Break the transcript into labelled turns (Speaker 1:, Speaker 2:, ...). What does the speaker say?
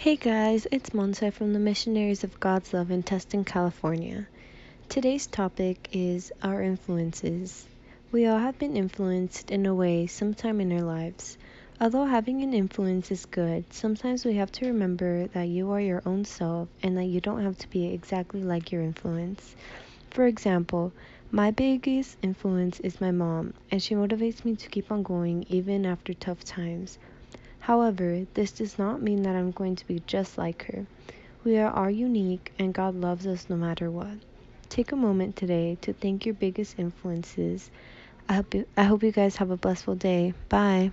Speaker 1: Hey guys, it's Monse from the Missionaries of God's Love in Tustin, California. Today's topic is our influences. We all have been influenced in a way sometime in our lives. Although having an influence is good, sometimes we have to remember that you are your own self and that you don't have to be exactly like your influence. For example, my biggest influence is my mom, and she motivates me to keep on going even after tough times. However, this does not mean that I'm going to be just like her. We are all unique, and God loves us no matter what. Take a moment today to thank your biggest influences. I hope you, I hope you guys have a blissful day. Bye.